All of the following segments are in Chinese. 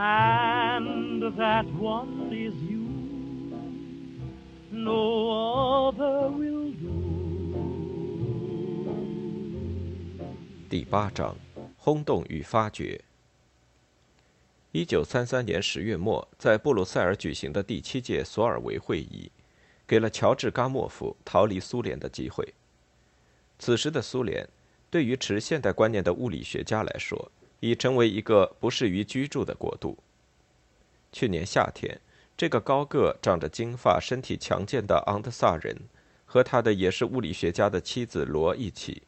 And that one is you. No other will do. 第八章：轰动与发掘。一九三三年十月末，在布鲁塞尔举行的第七届索尔维会议，给了乔治·嘎莫夫逃离苏联的机会。此时的苏联，对于持现代观念的物理学家来说，已成为一个不适于居住的国度。去年夏天，这个高个、长着金发、身体强健的昂德萨人，和他的也是物理学家的妻子罗一起，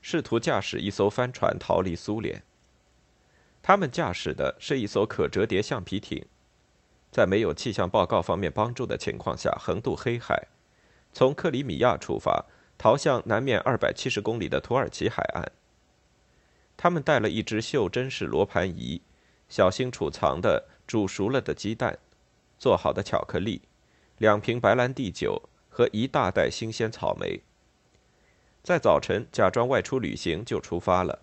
试图驾驶一艘帆船逃离苏联。他们驾驶的是一艘可折叠橡皮艇，在没有气象报告方面帮助的情况下，横渡黑海，从克里米亚出发，逃向南面二百七十公里的土耳其海岸。他们带了一只袖珍式罗盘仪，小心储藏的煮熟了的鸡蛋，做好的巧克力，两瓶白兰地酒和一大袋新鲜草莓。在早晨假装外出旅行就出发了。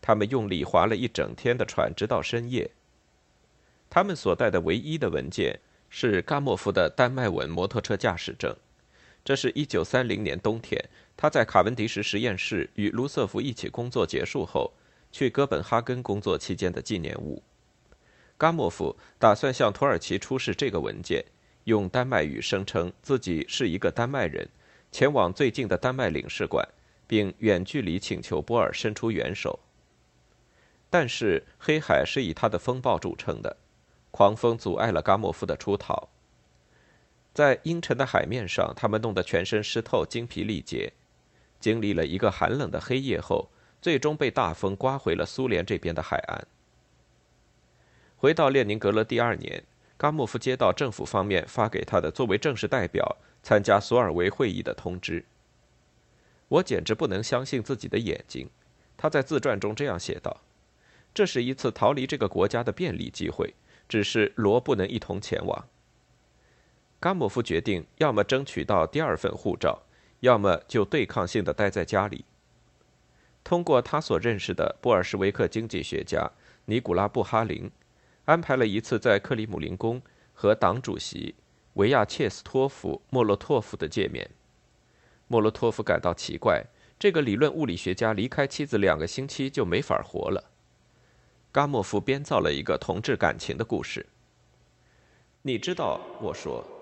他们用力划了一整天的船，直到深夜。他们所带的唯一的文件是嘎莫夫的丹麦文摩托车驾驶证，这是一九三零年冬天。他在卡文迪什实验室与卢瑟福一起工作结束后，去哥本哈根工作期间的纪念物。伽莫夫打算向土耳其出示这个文件，用丹麦语声称自己是一个丹麦人，前往最近的丹麦领事馆，并远距离请求波尔伸出援手。但是黑海是以他的风暴著称的，狂风阻碍了伽莫夫的出逃。在阴沉的海面上，他们弄得全身湿透、精疲力竭。经历了一个寒冷的黑夜后，最终被大风刮回了苏联这边的海岸。回到列宁格勒第二年，嘎莫夫接到政府方面发给他的作为正式代表参加索尔维会议的通知。我简直不能相信自己的眼睛，他在自传中这样写道：“这是一次逃离这个国家的便利机会，只是罗不能一同前往。”嘎莫夫决定，要么争取到第二份护照。要么就对抗性的待在家里。通过他所认识的布尔什维克经济学家尼古拉布哈林，安排了一次在克里姆林宫和党主席维亚切斯托夫莫洛托夫的见面。莫洛托夫感到奇怪，这个理论物理学家离开妻子两个星期就没法活了。嘎莫夫编造了一个同志感情的故事。你知道，我说。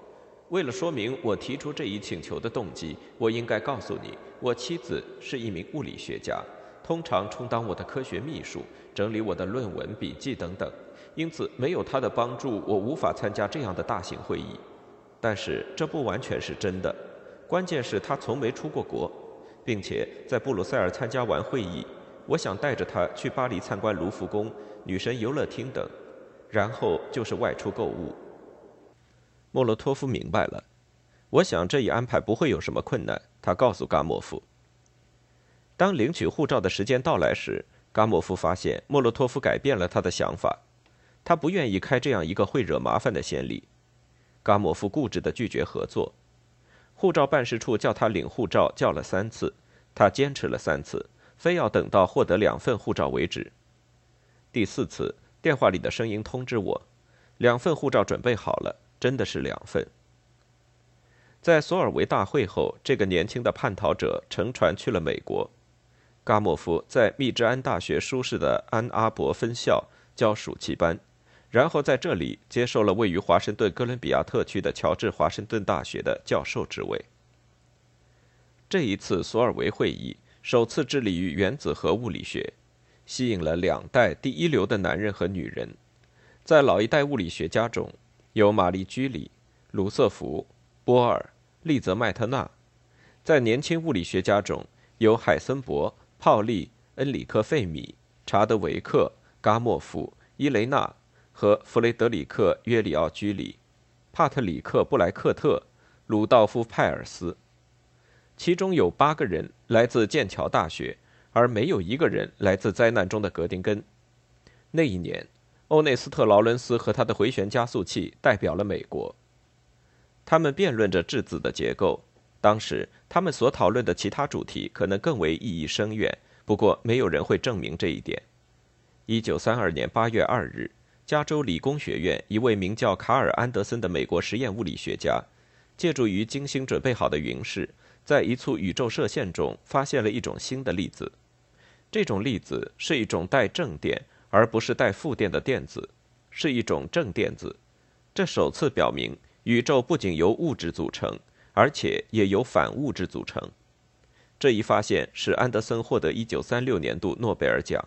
为了说明我提出这一请求的动机，我应该告诉你，我妻子是一名物理学家，通常充当我的科学秘书，整理我的论文、笔记等等。因此，没有她的帮助，我无法参加这样的大型会议。但是，这不完全是真的。关键是她从没出过国，并且在布鲁塞尔参加完会议，我想带着她去巴黎参观卢浮宫、女神游乐厅等，然后就是外出购物。莫洛托夫明白了，我想这一安排不会有什么困难。他告诉嘎莫夫。当领取护照的时间到来时，嘎莫夫发现莫洛托夫改变了他的想法，他不愿意开这样一个会惹麻烦的先例。嘎莫夫固执地拒绝合作。护照办事处叫他领护照，叫了三次，他坚持了三次，非要等到获得两份护照为止。第四次，电话里的声音通知我，两份护照准备好了。真的是两份。在索尔维大会后，这个年轻的叛逃者乘船去了美国。嘎莫夫在密芝安大学舒适的安阿伯分校教暑期班，然后在这里接受了位于华盛顿哥伦比亚特区的乔治华盛顿大学的教授职位。这一次索尔维会议首次致力于原子核物理学，吸引了两代第一流的男人和女人。在老一代物理学家中，有玛丽居里、卢瑟福、波尔、利泽麦特纳，在年轻物理学家中有海森伯、泡利、恩里克费米、查德维克、嘎莫夫、伊雷娜和弗雷德里克·约里奥居里、帕特里克·布莱克特、鲁道夫·派尔斯。其中有八个人来自剑桥大学，而没有一个人来自灾难中的格丁根。那一年，欧内斯特·劳伦斯和他的回旋加速器代表了美国。他们辩论着质子的结构。当时，他们所讨论的其他主题可能更为意义深远，不过没有人会证明这一点。一九三二年八月二日，加州理工学院一位名叫卡尔·安德森的美国实验物理学家，借助于精心准备好的云室。在一簇宇宙射线中发现了一种新的粒子，这种粒子是一种带正电而不是带负电的电子，是一种正电子。这首次表明宇宙不仅由物质组成，而且也由反物质组成。这一发现使安德森获得1936年度诺贝尔奖。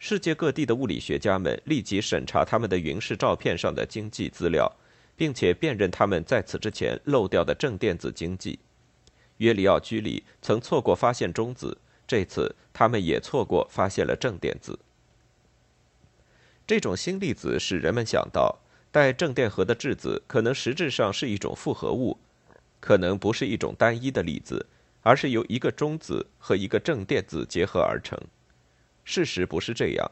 世界各地的物理学家们立即审查他们的云室照片上的经济资料，并且辨认他们在此之前漏掉的正电子经济。约里奥居里曾错过发现中子，这次他们也错过发现了正电子。这种新粒子使人们想到，带正电荷的质子可能实质上是一种复合物，可能不是一种单一的粒子，而是由一个中子和一个正电子结合而成。事实不是这样，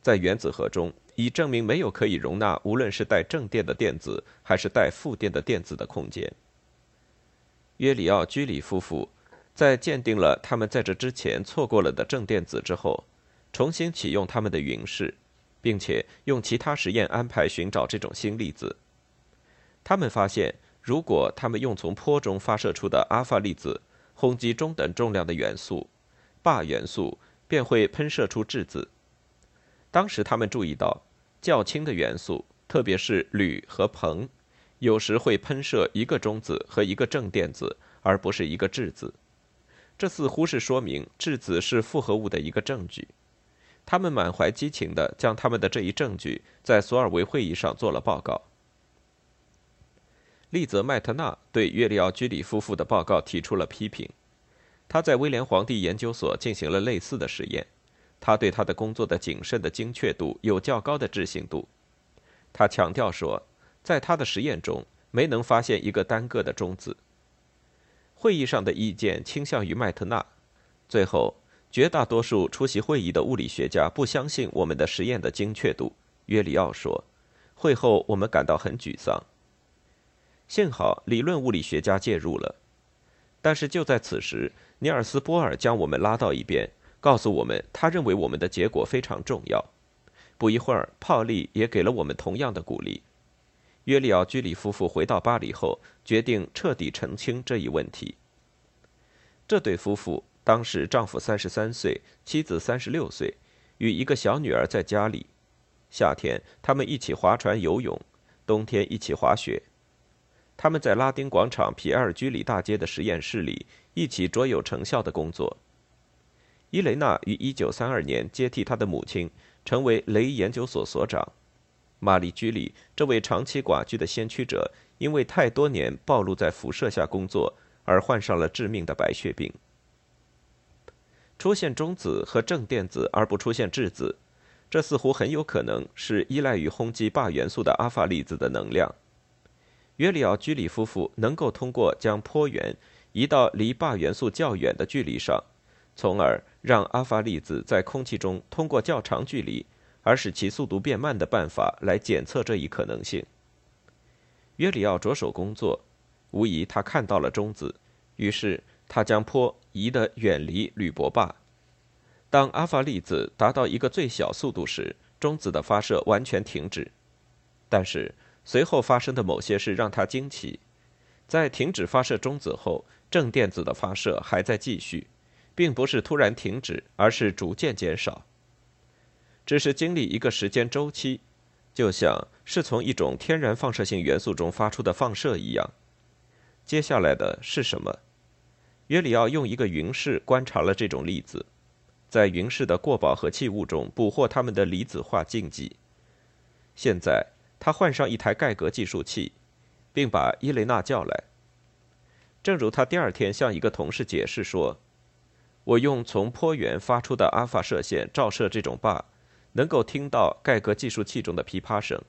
在原子核中已证明没有可以容纳无论是带正电的电子还是带负电的电子的空间。约里奥·居里夫妇在鉴定了他们在这之前错过了的正电子之后，重新启用他们的云室，并且用其他实验安排寻找这种新粒子。他们发现，如果他们用从坡中发射出的阿尔法粒子轰击中等重量的元素钯元素，便会喷射出质子。当时他们注意到，较轻的元素，特别是铝和硼。有时会喷射一个中子和一个正电子，而不是一个质子。这似乎是说明质子是复合物的一个证据。他们满怀激情地将他们的这一证据在索尔维会议上做了报告。利泽麦特纳对约里奥居里夫妇的报告提出了批评。他在威廉皇帝研究所进行了类似的实验。他对他的工作的谨慎的精确度有较高的置信度。他强调说。在他的实验中，没能发现一个单个的中子。会议上的意见倾向于麦特纳。最后，绝大多数出席会议的物理学家不相信我们的实验的精确度。约里奥说：“会后，我们感到很沮丧。幸好理论物理学家介入了。但是就在此时，尼尔斯·波尔将我们拉到一边，告诉我们他认为我们的结果非常重要。不一会儿，泡利也给了我们同样的鼓励。”约里奥居里夫妇回到巴黎后，决定彻底澄清这一问题。这对夫妇当时丈夫三十三岁，妻子三十六岁，与一个小女儿在家里。夏天，他们一起划船游泳；冬天，一起滑雪。他们在拉丁广场皮埃尔居里大街的实验室里一起卓有成效的工作。伊雷娜于一九三二年接替她的母亲，成为雷研究所所长。玛丽居里这位长期寡居的先驱者，因为太多年暴露在辐射下工作，而患上了致命的白血病。出现中子和正电子而不出现质子，这似乎很有可能是依赖于轰击钯元素的阿法粒子的能量。约里奥居里夫妇能够通过将波源移到离钯元素较远的距离上，从而让阿法粒子在空气中通过较长距离。而使其速度变慢的办法来检测这一可能性。约里奥着手工作，无疑他看到了中子，于是他将波移得远离铝箔坝。当阿法粒子达到一个最小速度时，中子的发射完全停止。但是随后发生的某些事让他惊奇：在停止发射中子后，正电子的发射还在继续，并不是突然停止，而是逐渐减少。只是经历一个时间周期，就像是从一种天然放射性元素中发出的放射一样。接下来的是什么？约里奥用一个云室观察了这种粒子，在云室的过饱和气物中捕获它们的离子化禁忌。现在他换上一台盖格计数器，并把伊雷娜叫来。正如他第二天向一个同事解释说：“我用从坡源发出的阿法射线照射这种坝。”能够听到盖格计数器中的噼啪声。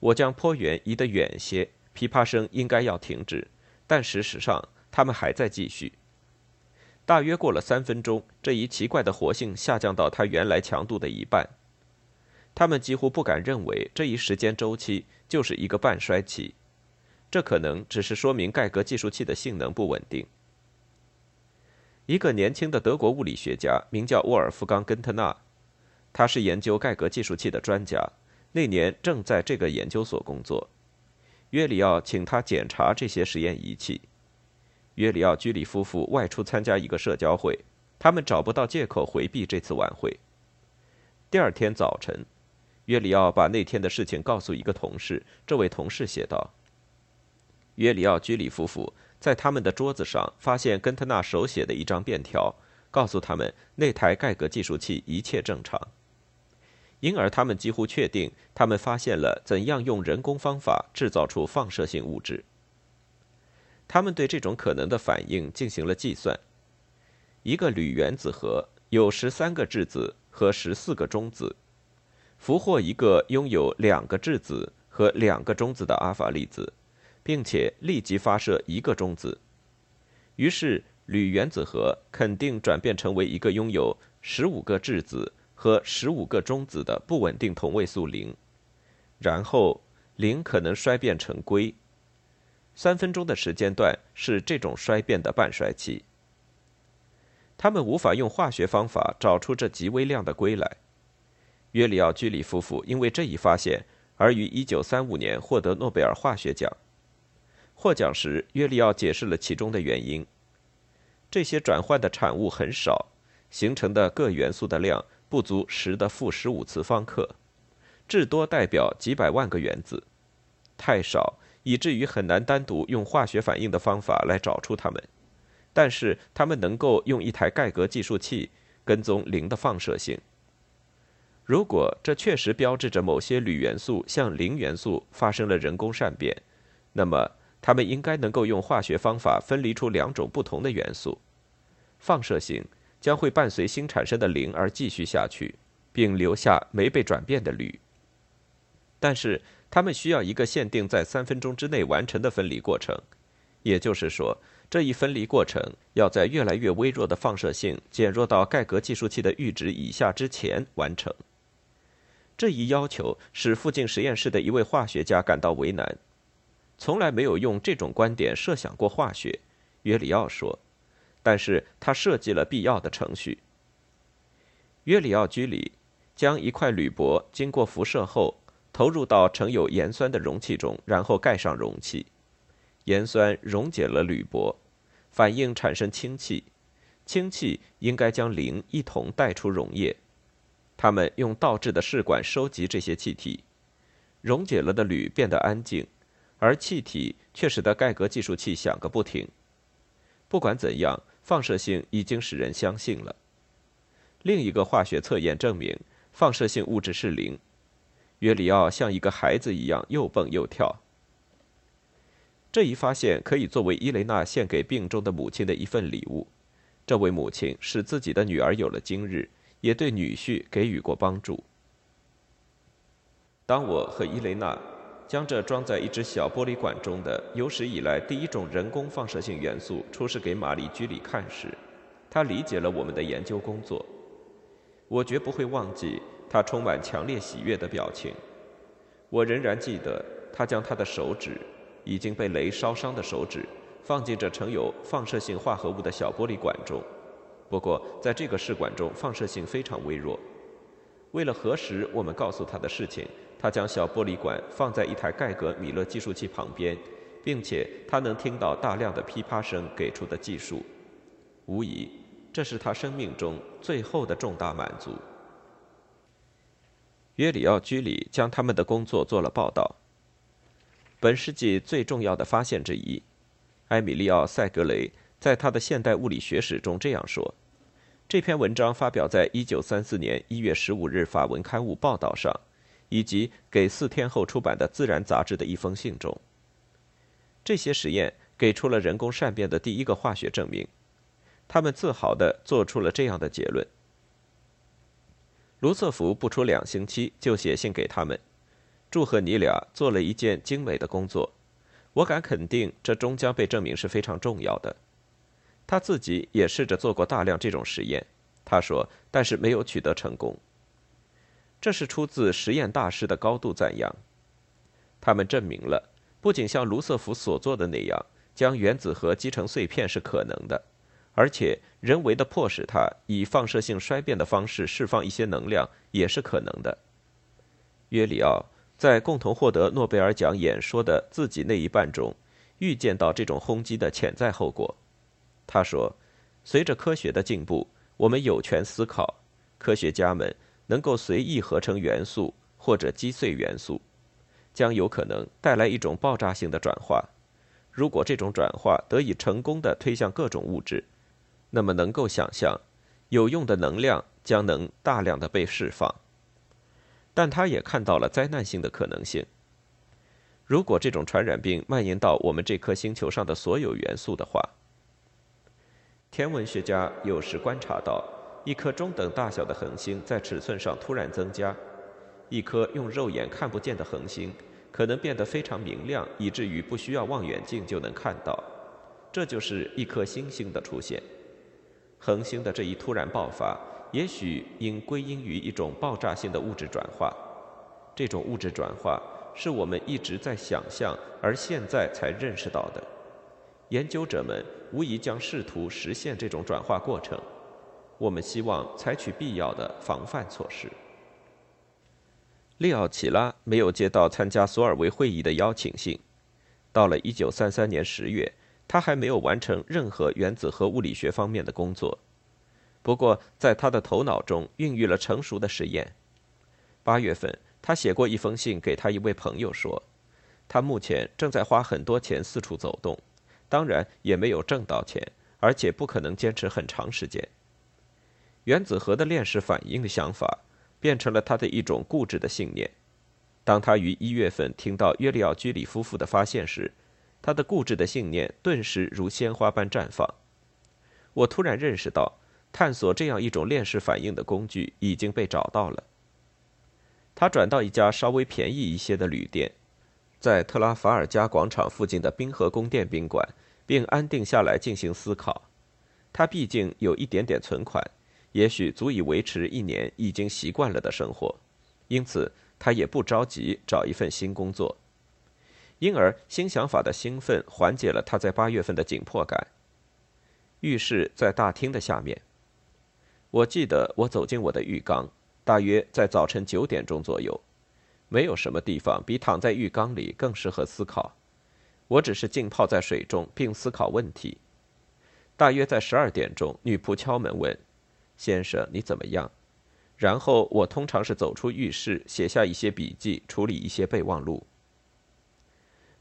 我将坡源移得远些，噼啪声应该要停止，但事实上他们还在继续。大约过了三分钟，这一奇怪的活性下降到它原来强度的一半。他们几乎不敢认为这一时间周期就是一个半衰期，这可能只是说明盖格计数器的性能不稳定。一个年轻的德国物理学家名叫沃尔夫冈·根特纳，他是研究盖格计数器的专家，那年正在这个研究所工作。约里奥请他检查这些实验仪器。约里奥居里夫妇外出参加一个社交会，他们找不到借口回避这次晚会。第二天早晨。约里奥把那天的事情告诉一个同事。这位同事写道：“约里奥居里夫妇在他们的桌子上发现根特纳手写的一张便条，告诉他们那台盖格计数器一切正常。因而他们几乎确定，他们发现了怎样用人工方法制造出放射性物质。他们对这种可能的反应进行了计算：一个铝原子核有十三个质子和十四个中子。”俘获一个拥有两个质子和两个中子的阿尔法粒子，并且立即发射一个中子，于是铝原子核肯定转变成为一个拥有十五个质子和十五个中子的不稳定同位素零，然后零可能衰变成硅。三分钟的时间段是这种衰变的半衰期。他们无法用化学方法找出这极微量的硅来。约里奥居里夫妇因为这一发现而于1935年获得诺贝尔化学奖。获奖时，约里奥解释了其中的原因：这些转换的产物很少，形成的各元素的量不足十的负十五次方克，至多代表几百万个原子，太少以至于很难单独用化学反应的方法来找出它们。但是，他们能够用一台盖格计数器跟踪零的放射性。如果这确实标志着某些铝元素向磷元素发生了人工善变，那么它们应该能够用化学方法分离出两种不同的元素。放射性将会伴随新产生的磷而继续下去，并留下没被转变的铝。但是他们需要一个限定在三分钟之内完成的分离过程，也就是说，这一分离过程要在越来越微弱的放射性减弱到盖格计数器的阈值以下之前完成。这一要求使附近实验室的一位化学家感到为难，从来没有用这种观点设想过化学。约里奥说，但是他设计了必要的程序。约里奥居里将一块铝箔经过辐射后投入到盛有盐酸的容器中，然后盖上容器。盐酸溶解了铝箔，反应产生氢气，氢气应该将磷一同带出溶液。他们用倒置的试管收集这些气体，溶解了的铝变得安静，而气体却使得盖格计数器响个不停。不管怎样，放射性已经使人相信了。另一个化学测验证明放射性物质是零。约里奥像一个孩子一样又蹦又跳。这一发现可以作为伊雷娜献给病中的母亲的一份礼物。这位母亲使自己的女儿有了今日。也对女婿给予过帮助。当我和伊雷娜将这装在一只小玻璃管中的有史以来第一种人工放射性元素出示给玛丽居里看时，她理解了我们的研究工作。我绝不会忘记他充满强烈喜悦的表情。我仍然记得他将他的手指，已经被雷烧伤的手指，放进这盛有放射性化合物的小玻璃管中。不过，在这个试管中，放射性非常微弱。为了核实我们告诉他的事情，他将小玻璃管放在一台盖格米勒计数器旁边，并且他能听到大量的噼啪声给出的计数。无疑，这是他生命中最后的重大满足。约里奥居里将他们的工作做了报道。本世纪最重要的发现之一，埃米利奥·塞格雷。在他的现代物理学史中这样说：这篇文章发表在1934年1月15日法文刊物报道上，以及给四天后出版的《自然》杂志的一封信中。这些实验给出了人工善变的第一个化学证明。他们自豪地做出了这样的结论：卢瑟福不出两星期就写信给他们，祝贺你俩做了一件精美的工作。我敢肯定，这终将被证明是非常重要的。他自己也试着做过大量这种实验，他说，但是没有取得成功。这是出自实验大师的高度赞扬。他们证明了，不仅像卢瑟福所做的那样，将原子核击成碎片是可能的，而且人为的迫使它以放射性衰变的方式释放一些能量也是可能的。约里奥在共同获得诺贝尔奖演说的自己那一半中，预见到这种轰击的潜在后果。他说：“随着科学的进步，我们有权思考，科学家们能够随意合成元素或者击碎元素。”将有可能带来一种爆炸性的转化。如果这种转化得以成功的推向各种物质，那么能够想象，有用的能量将能大量的被释放。但他也看到了灾难性的可能性。如果这种传染病蔓延到我们这颗星球上的所有元素的话，天文学家有时观察到一颗中等大小的恒星在尺寸上突然增加。一颗用肉眼看不见的恒星，可能变得非常明亮，以至于不需要望远镜就能看到。这就是一颗星星的出现。恒星的这一突然爆发，也许应归因于一种爆炸性的物质转化。这种物质转化是我们一直在想象，而现在才认识到的。研究者们无疑将试图实现这种转化过程。我们希望采取必要的防范措施。利奥齐拉没有接到参加索尔维会议的邀请信。到了1933年10月，他还没有完成任何原子核物理学方面的工作。不过，在他的头脑中孕育了成熟的实验。八月份，他写过一封信给他一位朋友，说他目前正在花很多钱四处走动，当然也没有挣到钱，而且不可能坚持很长时间。原子核的链式反应的想法。变成了他的一种固执的信念。当他于一月份听到约利奥居里夫妇的发现时，他的固执的信念顿时如鲜花般绽放。我突然认识到，探索这样一种链式反应的工具已经被找到了。他转到一家稍微便宜一些的旅店，在特拉法尔加广场附近的冰河宫殿宾馆，并安定下来进行思考。他毕竟有一点点存款。也许足以维持一年已经习惯了的生活，因此他也不着急找一份新工作。因而，新想法的兴奋缓解了他在八月份的紧迫感。浴室在大厅的下面。我记得我走进我的浴缸，大约在早晨九点钟左右。没有什么地方比躺在浴缸里更适合思考。我只是浸泡在水中并思考问题。大约在十二点钟，女仆敲门问。先生，你怎么样？然后我通常是走出浴室，写下一些笔记，处理一些备忘录。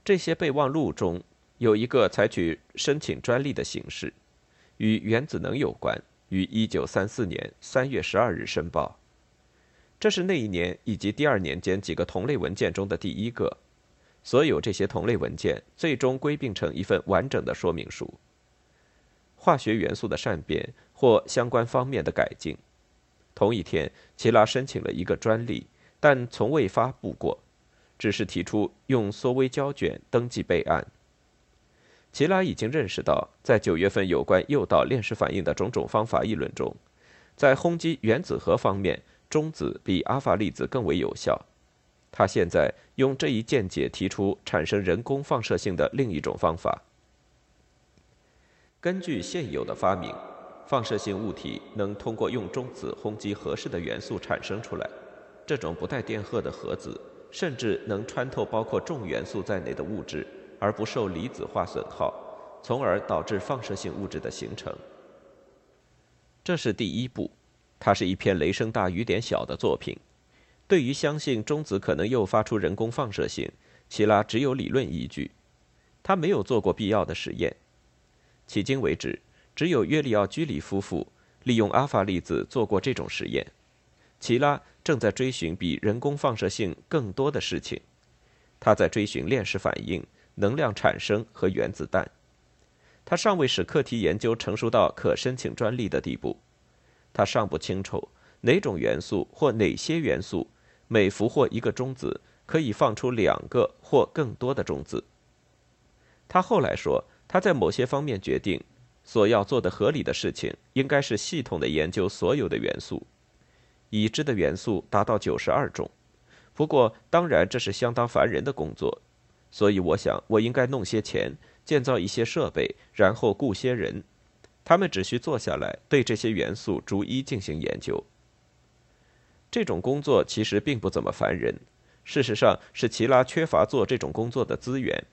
这些备忘录中有一个采取申请专利的形式，与原子能有关，于一九三四年三月十二日申报。这是那一年以及第二年间几个同类文件中的第一个。所有这些同类文件最终归并成一份完整的说明书。化学元素的善变。或相关方面的改进。同一天，齐拉申请了一个专利，但从未发布过，只是提出用缩微胶卷登记备案。齐拉已经认识到，在九月份有关诱导链式反应的种种方法议论中，在轰击原子核方面，中子比阿法粒子更为有效。他现在用这一见解提出产生人工放射性的另一种方法。根据现有的发明。放射性物体能通过用中子轰击合适的元素产生出来，这种不带电荷的核子甚至能穿透包括重元素在内的物质，而不受离子化损耗，从而导致放射性物质的形成。这是第一步，它是一篇雷声大雨点小的作品。对于相信中子可能诱发出人工放射性，齐拉只有理论依据，他没有做过必要的实验。迄今为止。只有约里奥居里夫妇利用阿法粒子做过这种实验。齐拉正在追寻比人工放射性更多的事情，他在追寻链式反应、能量产生和原子弹。他尚未使课题研究成熟到可申请专利的地步。他尚不清楚哪种元素或哪些元素每俘获一个中子可以放出两个或更多的中子。他后来说，他在某些方面决定，所要做的合理的事情应该是系统的研究所有的元素。已知的元素达到九十二种，不过当然这是相当烦人的工作，所以我想我应该弄些钱，建造一些设备，然后雇些人，他们只需坐下来对这些元素逐一进行研究。这种工作其实并不怎么烦人，事实上是齐拉缺乏做这种工作的资源，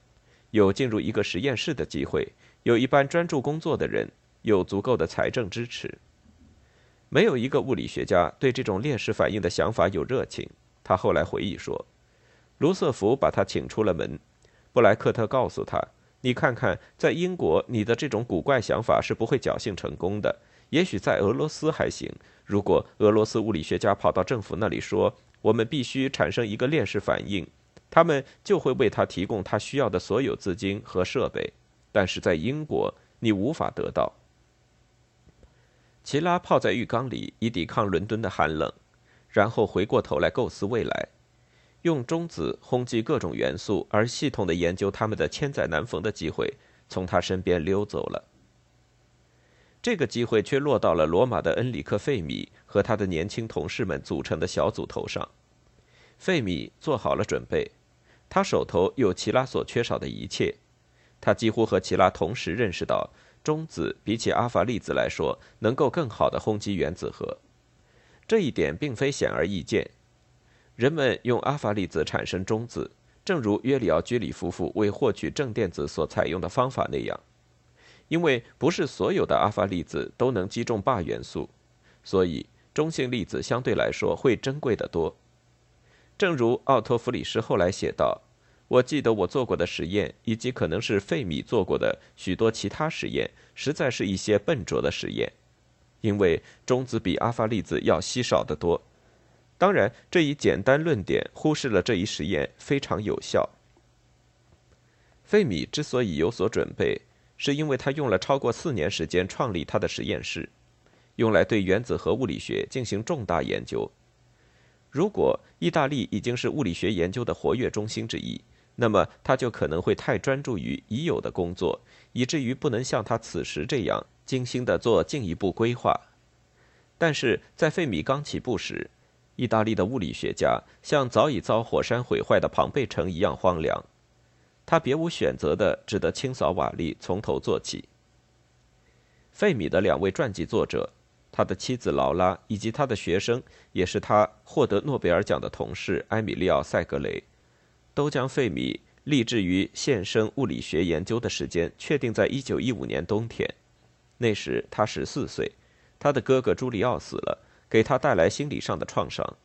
有进入一个实验室的机会，有一班专注工作的人，有足够的财政支持。没有一个物理学家对这种链式反应的想法有热情。他后来回忆说：“卢瑟福把他请出了门，布莱克特告诉他：‘你看看，在英国，你的这种古怪想法是不会侥幸成功的。也许在俄罗斯还行。如果俄罗斯物理学家跑到政府那里说，我们必须产生一个链式反应，他们就会为他提供他需要的所有资金和设备。但是在英国，你无法得到。’”齐拉泡在浴缸里以抵抗伦敦的寒冷，然后回过头来构思未来，用中子轰击各种元素而系统的研究它们的千载难逢的机会从他身边溜走了。这个机会却落到了罗马的恩里克·费米和他的年轻同事们组成的小组头上。费米做好了准备，他手头有齐拉所缺少的一切，他几乎和齐拉同时认识到。中子比起阿法粒子来说，能够更好的轰击原子核，这一点并非显而易见。人们用阿法粒子产生中子，正如约里奥居里夫妇为获取正电子所采用的方法那样，因为不是所有的阿法粒子都能击中钯元素，所以中性粒子相对来说会珍贵得多。正如奥托弗里斯后来写道。我记得我做过的实验，以及可能是费米做过的许多其他实验，实在是一些笨拙的实验，因为中子比阿法粒子要稀少得多。当然，这一简单论点忽视了这一实验非常有效。费米之所以有所准备，是因为他用了超过四年时间创立他的实验室，用来对原子核物理学进行重大研究。如果意大利已经是物理学研究的活跃中心之一，那么他就可能会太专注于已有的工作，以至于不能像他此时这样精心地做进一步规划。但是在费米刚起步时，意大利的物理学家像早已遭火山毁坏的庞贝城一样荒凉，他别无选择的只得清扫瓦砾，从头做起。费米的两位传记作者，他的妻子劳拉以及他的学生，也是他获得诺贝尔奖的同事埃米利奥·塞格雷。都将费米立志于现生物理学研究的时间确定在1915年冬天。那时他十四岁，他的哥哥朱利奥死了，给他带来心理上的创伤。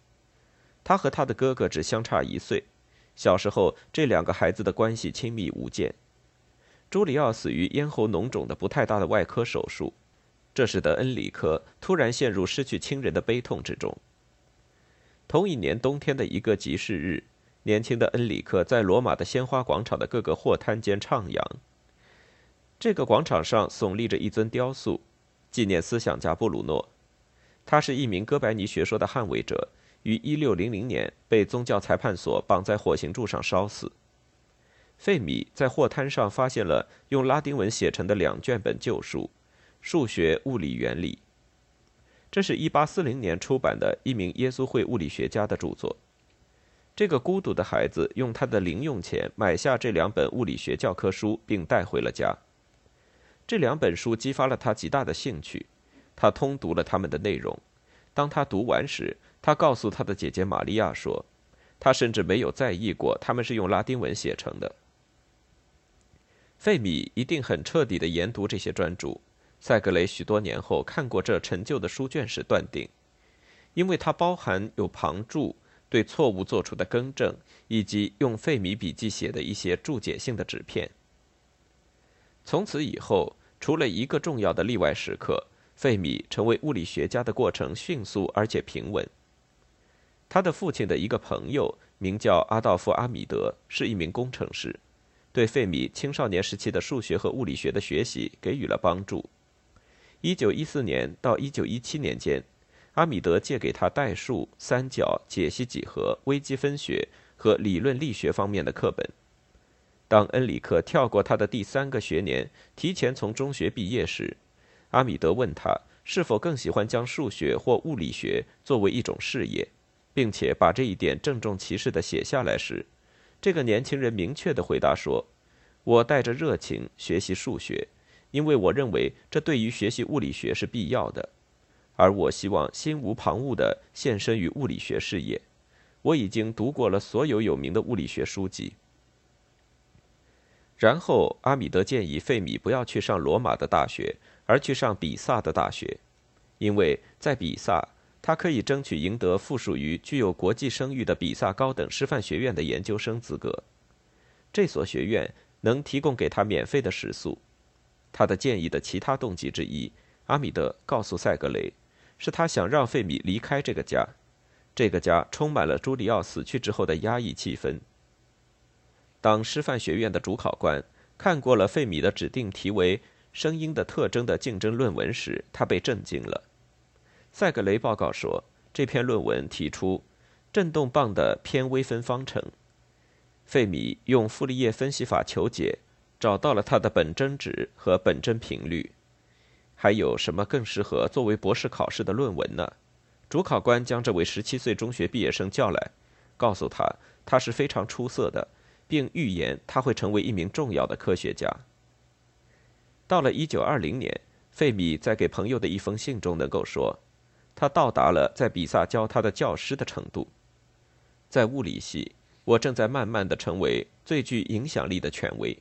他和他的哥哥只相差一岁，小时候这两个孩子的关系亲密无间。朱里奥死于咽喉脓肿的不太大的外科手术，这使得恩里克突然陷入失去亲人的悲痛之中。同一年冬天的一个集市日。年轻的恩里克在罗马的鲜花广场的各个货摊间徜徉。这个广场上耸立着一尊雕塑，纪念思想家布鲁诺。他是一名哥白尼学说的捍卫者，于1600年被宗教裁判所绑在火刑柱上烧死。费米在货摊上发现了用拉丁文写成的两卷本旧书，《数学物理原理》。这是一八四零年出版的一名耶稣会物理学家的著作。这个孤独的孩子用他的零用钱买下这两本物理学教科书，并带回了家。这两本书激发了他极大的兴趣，他通读了他们的内容。当他读完时，他告诉他的姐姐玛利亚说：“他甚至没有在意过他们是用拉丁文写成的。”费米一定很彻底地研读这些专著。塞格雷许多年后看过这陈旧的书卷时断定，因为它包含有旁注。对错误做出的更正，以及用费米笔记写的一些注解性的纸片。从此以后，除了一个重要的例外时刻，费米成为物理学家的过程迅速而且平稳。他的父亲的一个朋友名叫阿道夫·阿米德，是一名工程师，对费米青少年时期的数学和物理学的学习给予了帮助。一九一四年到一九一七年间。阿米德借给他代数、三角、解析几何、微积分学和理论力学方面的课本。当恩里克跳过他的第三个学年，提前从中学毕业时，阿米德问他是否更喜欢将数学或物理学作为一种事业，并且把这一点郑重其事地写下来时，这个年轻人明确地回答说：“我带着热情学习数学，因为我认为这对于学习物理学是必要的，而我希望心无旁骛地献身于物理学事业。我已经读过了所有有名的物理学书籍。”然后，阿米德建议费米不要去上罗马的大学，而去上比萨的大学，因为在比萨，他可以争取赢得附属于具有国际声誉的比萨高等师范学院的研究生资格。这所学院能提供给他免费的食宿。他的建议的其他动机之一，阿米德告诉塞格雷，是他想让费米离开这个家。这个家充满了朱里奥死去之后的压抑气氛。当师范学院的主考官看过了费米的指定题为“声音的特征”的竞争论文时，他被震惊了。塞格雷报告说，这篇论文提出振动棒的偏微分方程。费米用傅立叶分析法求解，找到了它的本真值和本真频率。还有什么更适合作为博士考试的论文呢？主考官将这位十七岁中学毕业生叫来，告诉他他是非常出色的。并预言他会成为一名重要的科学家。到了1920年，费米在给朋友的一封信中能够说，他到达了在比萨教他的教师的程度。在物理系，我正在慢慢的成为最具影响力的权威。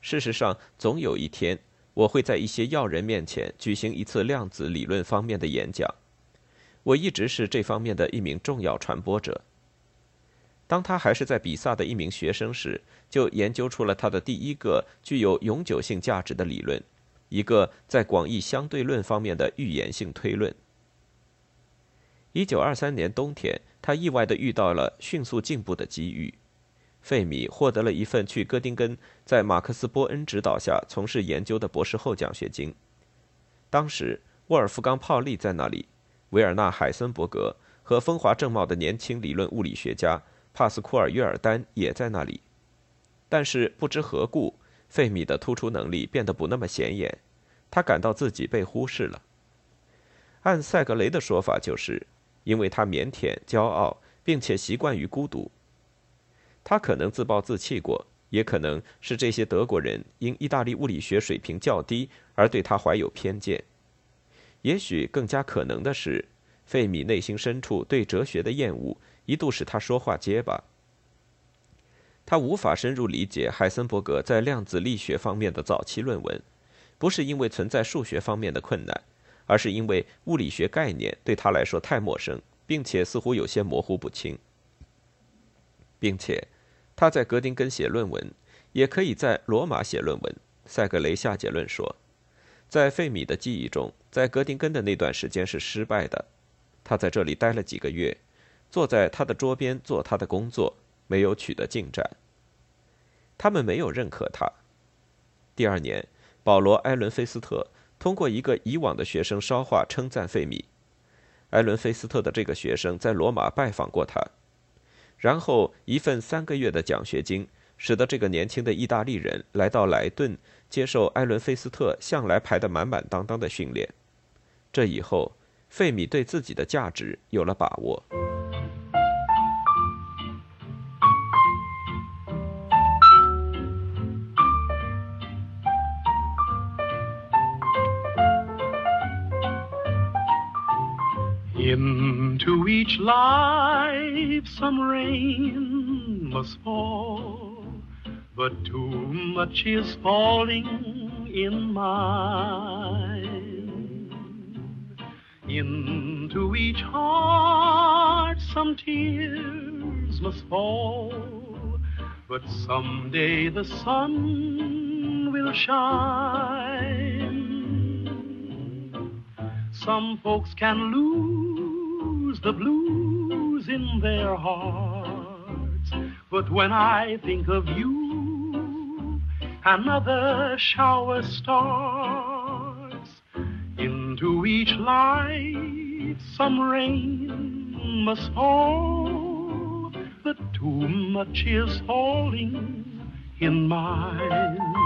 事实上，总有一天，我会在一些要人面前举行一次量子理论方面的演讲。我一直是这方面的一名重要传播者。当他还是在比萨的一名学生时，就研究出了他的第一个具有永久性价值的理论，一个在广义相对论方面的预言性推论。一九二三年冬天，他意外地遇到了迅速进步的机遇，费米获得了一份去哥丁根在马克思·波恩指导下从事研究的博士后奖学金。当时，沃尔夫冈·泡利在那里，维尔纳·海森伯格和风华正茂的年轻理论物理学家。帕斯库尔·约尔丹也在那里，但是不知何故，费米的突出能力变得不那么显眼，他感到自己被忽视了。按塞格雷的说法，就是因为他腼腆、骄傲，并且习惯于孤独。他可能自暴自弃过，也可能是这些德国人因意大利物理学水平较低而对他怀有偏见。也许更加可能的是，费米内心深处对哲学的厌恶。一度使他说话结巴。他无法深入理解海森伯格在量子力学方面的早期论文，不是因为存在数学方面的困难，而是因为物理学概念对他来说太陌生，并且似乎有些模糊不清。并且，他在格丁根写论文，也可以在罗马写论文。塞格雷下结论说，在费米的记忆中，在格丁根的那段时间是失败的。他在这里待了几个月。坐在他的桌边做他的工作，没有取得进展。他们没有认可他。第二年，保罗·埃伦菲斯特通过一个以往的学生捎话称赞费米。埃伦菲斯特的这个学生在罗马拜访过他，然后一份三个月的奖学金使得这个年轻的意大利人来到莱顿接受埃伦菲斯特向来排得满满当当的训练。这以后，费米对自己的价值有了把握。Into each life some rain must fall, but too much is falling in mine. Into each heart some tears must fall, but someday the sun will shine. Some folks can lose the blues in their hearts. But when I think of you, another shower starts. Into each life some rain must fall, but too much is falling in mine.